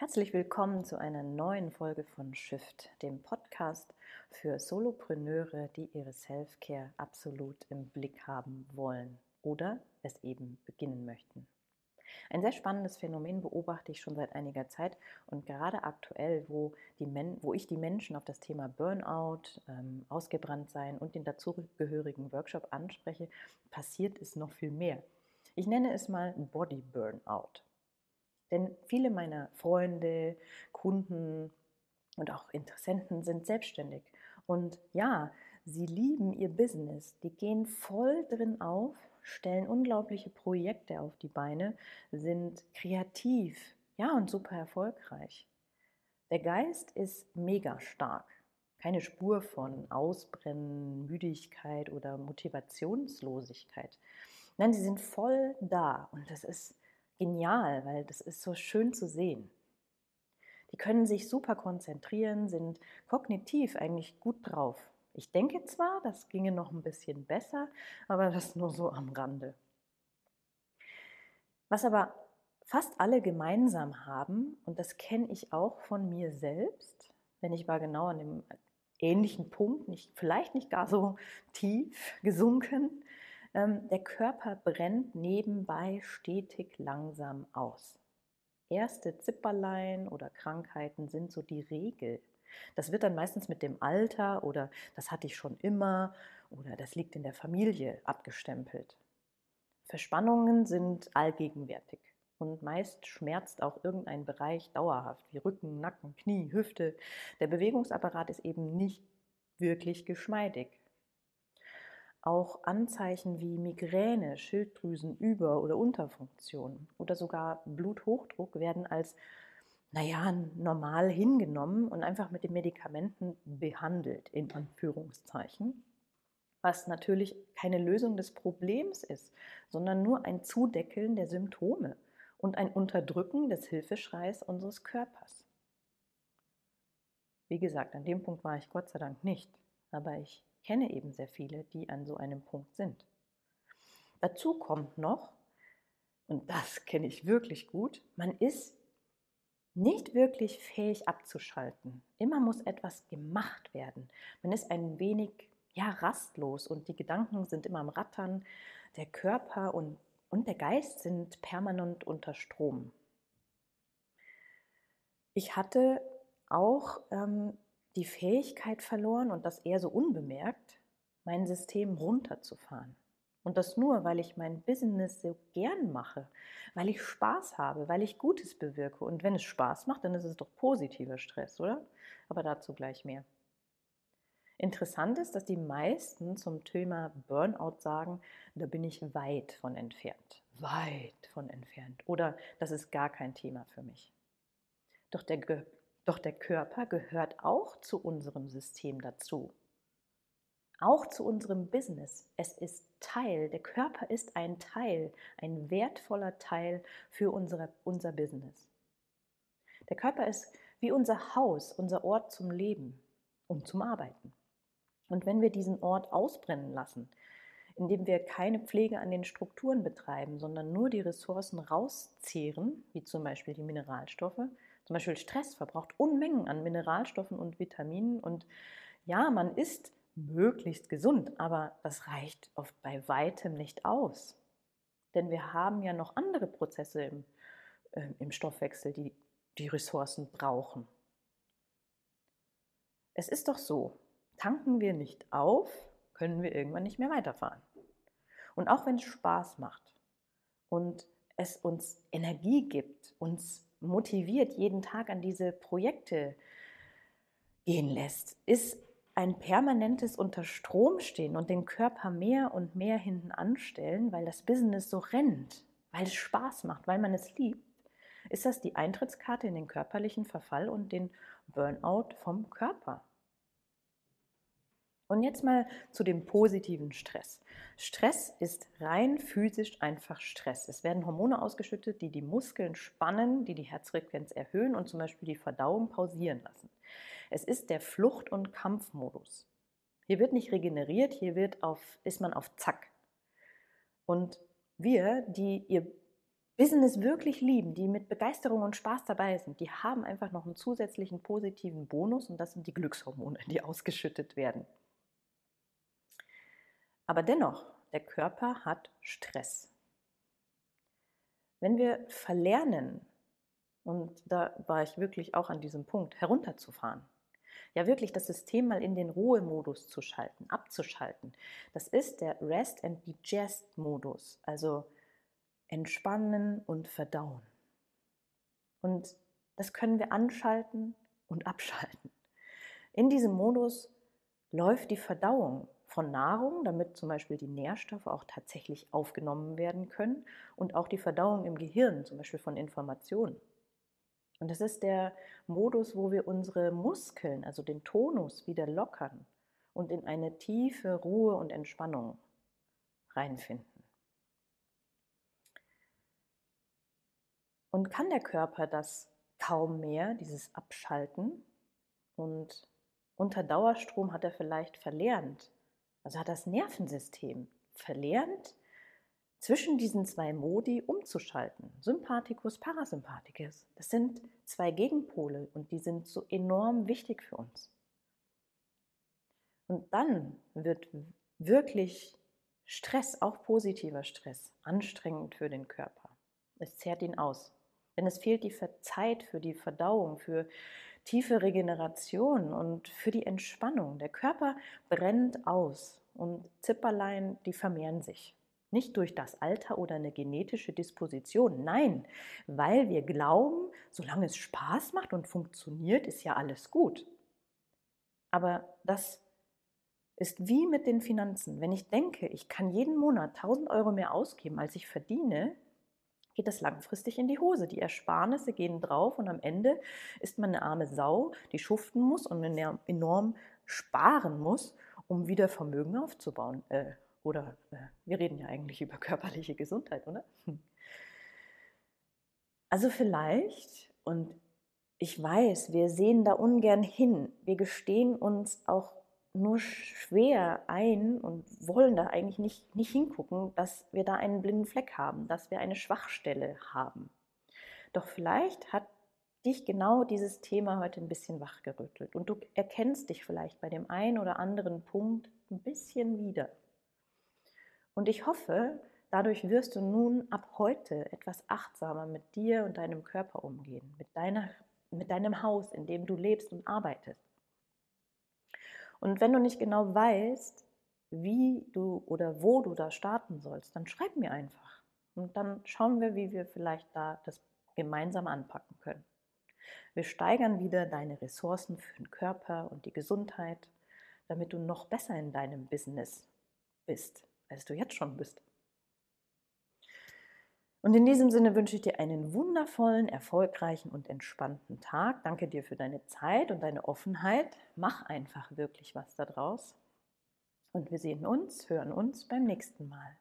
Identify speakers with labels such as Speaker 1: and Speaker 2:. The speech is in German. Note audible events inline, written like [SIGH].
Speaker 1: Herzlich willkommen zu einer neuen Folge von Shift, dem Podcast für Solopreneure, die ihre Self-Care absolut im Blick haben wollen oder es eben beginnen möchten. Ein sehr spannendes Phänomen beobachte ich schon seit einiger Zeit und gerade aktuell, wo, die Men wo ich die Menschen auf das Thema Burnout, ähm, Ausgebranntsein und den dazugehörigen Workshop anspreche, passiert es noch viel mehr. Ich nenne es mal Body Burnout. Denn viele meiner Freunde, Kunden und auch Interessenten sind selbstständig. Und ja, sie lieben ihr Business. Die gehen voll drin auf, stellen unglaubliche Projekte auf die Beine, sind kreativ, ja, und super erfolgreich. Der Geist ist mega stark. Keine Spur von Ausbrennen, Müdigkeit oder Motivationslosigkeit. Nein, sie sind voll da und das ist genial, weil das ist so schön zu sehen. Die können sich super konzentrieren, sind kognitiv eigentlich gut drauf. Ich denke zwar, das ginge noch ein bisschen besser, aber das nur so am Rande. Was aber fast alle gemeinsam haben, und das kenne ich auch von mir selbst, denn ich war genau an dem ähnlichen Punkt, nicht, vielleicht nicht gar so tief gesunken, der Körper brennt nebenbei stetig langsam aus. Erste Zipperlein oder Krankheiten sind so die Regel. Das wird dann meistens mit dem Alter oder das hatte ich schon immer oder das liegt in der Familie abgestempelt. Verspannungen sind allgegenwärtig und meist schmerzt auch irgendein Bereich dauerhaft, wie Rücken, Nacken, Knie, Hüfte. Der Bewegungsapparat ist eben nicht wirklich geschmeidig. Auch Anzeichen wie Migräne, Schilddrüsenüber- oder Unterfunktion oder sogar Bluthochdruck werden als, naja, normal hingenommen und einfach mit den Medikamenten behandelt, in Anführungszeichen. Was natürlich keine Lösung des Problems ist, sondern nur ein Zudeckeln der Symptome und ein Unterdrücken des Hilfeschreis unseres Körpers. Wie gesagt, an dem Punkt war ich Gott sei Dank nicht, aber ich kenne eben sehr viele, die an so einem Punkt sind. Dazu kommt noch, und das kenne ich wirklich gut, man ist nicht wirklich fähig abzuschalten. Immer muss etwas gemacht werden. Man ist ein wenig ja, rastlos und die Gedanken sind immer am Rattern. Der Körper und, und der Geist sind permanent unter Strom. Ich hatte auch ähm, die Fähigkeit verloren und das eher so unbemerkt, mein System runterzufahren. Und das nur, weil ich mein Business so gern mache, weil ich Spaß habe, weil ich Gutes bewirke. Und wenn es Spaß macht, dann ist es doch positiver Stress, oder? Aber dazu gleich mehr. Interessant ist, dass die meisten zum Thema Burnout sagen, da bin ich weit von entfernt. Weit von entfernt. Oder das ist gar kein Thema für mich. Doch der doch der Körper gehört auch zu unserem System dazu. Auch zu unserem Business. Es ist Teil, der Körper ist ein Teil, ein wertvoller Teil für unsere, unser Business. Der Körper ist wie unser Haus, unser Ort zum Leben und zum Arbeiten. Und wenn wir diesen Ort ausbrennen lassen, indem wir keine Pflege an den Strukturen betreiben, sondern nur die Ressourcen rauszehren, wie zum Beispiel die Mineralstoffe, zum Beispiel Stress verbraucht Unmengen an Mineralstoffen und Vitaminen und ja, man ist möglichst gesund, aber das reicht oft bei weitem nicht aus. Denn wir haben ja noch andere Prozesse im, äh, im Stoffwechsel, die die Ressourcen brauchen. Es ist doch so, tanken wir nicht auf, können wir irgendwann nicht mehr weiterfahren. Und auch wenn es Spaß macht und es uns Energie gibt, uns motiviert jeden Tag an diese Projekte gehen lässt, ist ein permanentes Unterstromstehen und den Körper mehr und mehr hinten anstellen, weil das Business so rennt, weil es Spaß macht, weil man es liebt, ist das die Eintrittskarte in den körperlichen Verfall und den Burnout vom Körper. Und jetzt mal zu dem positiven Stress. Stress ist rein physisch einfach Stress. Es werden Hormone ausgeschüttet, die die Muskeln spannen, die die Herzfrequenz erhöhen und zum Beispiel die Verdauung pausieren lassen. Es ist der Flucht- und Kampfmodus. Hier wird nicht regeneriert, hier wird auf, ist man auf Zack. Und wir, die ihr Business wirklich lieben, die mit Begeisterung und Spaß dabei sind, die haben einfach noch einen zusätzlichen positiven Bonus und das sind die Glückshormone, die ausgeschüttet werden. Aber dennoch, der Körper hat Stress. Wenn wir verlernen, und da war ich wirklich auch an diesem Punkt, herunterzufahren, ja wirklich das System mal in den Ruhemodus zu schalten, abzuschalten, das ist der Rest and Digest Modus, also entspannen und verdauen. Und das können wir anschalten und abschalten. In diesem Modus läuft die Verdauung von Nahrung, damit zum Beispiel die Nährstoffe auch tatsächlich aufgenommen werden können und auch die Verdauung im Gehirn, zum Beispiel von Informationen. Und das ist der Modus, wo wir unsere Muskeln, also den Tonus, wieder lockern und in eine tiefe Ruhe und Entspannung reinfinden. Und kann der Körper das kaum mehr, dieses Abschalten? Und unter Dauerstrom hat er vielleicht verlernt, also hat das Nervensystem verlernt, zwischen diesen zwei Modi umzuschalten. Sympathikus, Parasympathikus. Das sind zwei Gegenpole und die sind so enorm wichtig für uns. Und dann wird wirklich Stress, auch positiver Stress, anstrengend für den Körper. Es zehrt ihn aus. Denn es fehlt die Zeit für die Verdauung, für tiefe Regeneration und für die Entspannung. Der Körper brennt aus und Zipperlein, die vermehren sich. Nicht durch das Alter oder eine genetische Disposition, nein, weil wir glauben, solange es Spaß macht und funktioniert, ist ja alles gut. Aber das ist wie mit den Finanzen. Wenn ich denke, ich kann jeden Monat 1000 Euro mehr ausgeben, als ich verdiene, geht das langfristig in die Hose. Die Ersparnisse gehen drauf und am Ende ist man eine arme Sau, die schuften muss und enorm sparen muss, um wieder Vermögen aufzubauen. Äh, oder äh, wir reden ja eigentlich [LAUGHS] über körperliche Gesundheit, oder? [LAUGHS] Also vielleicht, und ich weiß, wir sehen da ungern hin, wir gestehen uns auch nur schwer ein und wollen da eigentlich nicht, nicht hingucken, dass wir da einen blinden Fleck haben, dass wir eine Schwachstelle haben. Doch vielleicht hat dich genau dieses Thema heute ein bisschen wachgerüttelt und du erkennst dich vielleicht bei dem einen oder anderen Punkt ein bisschen wieder. Und ich hoffe, dadurch wirst du nun ab heute etwas achtsamer mit dir und deinem Körper umgehen, mit, deiner, mit deinem Haus, in dem du lebst und arbeitest. Und wenn du nicht genau weißt, wie du oder wo du da starten sollst, dann schreib mir einfach. Und dann schauen wir, wie wir vielleicht da das gemeinsam anpacken können. Wir steigern wieder deine Ressourcen für den Körper und die Gesundheit, damit du noch besser in deinem Business bist, als du jetzt schon bist. Und in diesem Sinne wünsche ich dir einen wundervollen, erfolgreichen und entspannten Tag. Danke dir für deine Zeit und deine Offenheit. Mach einfach wirklich was daraus. Und wir sehen uns, hören uns beim nächsten Mal.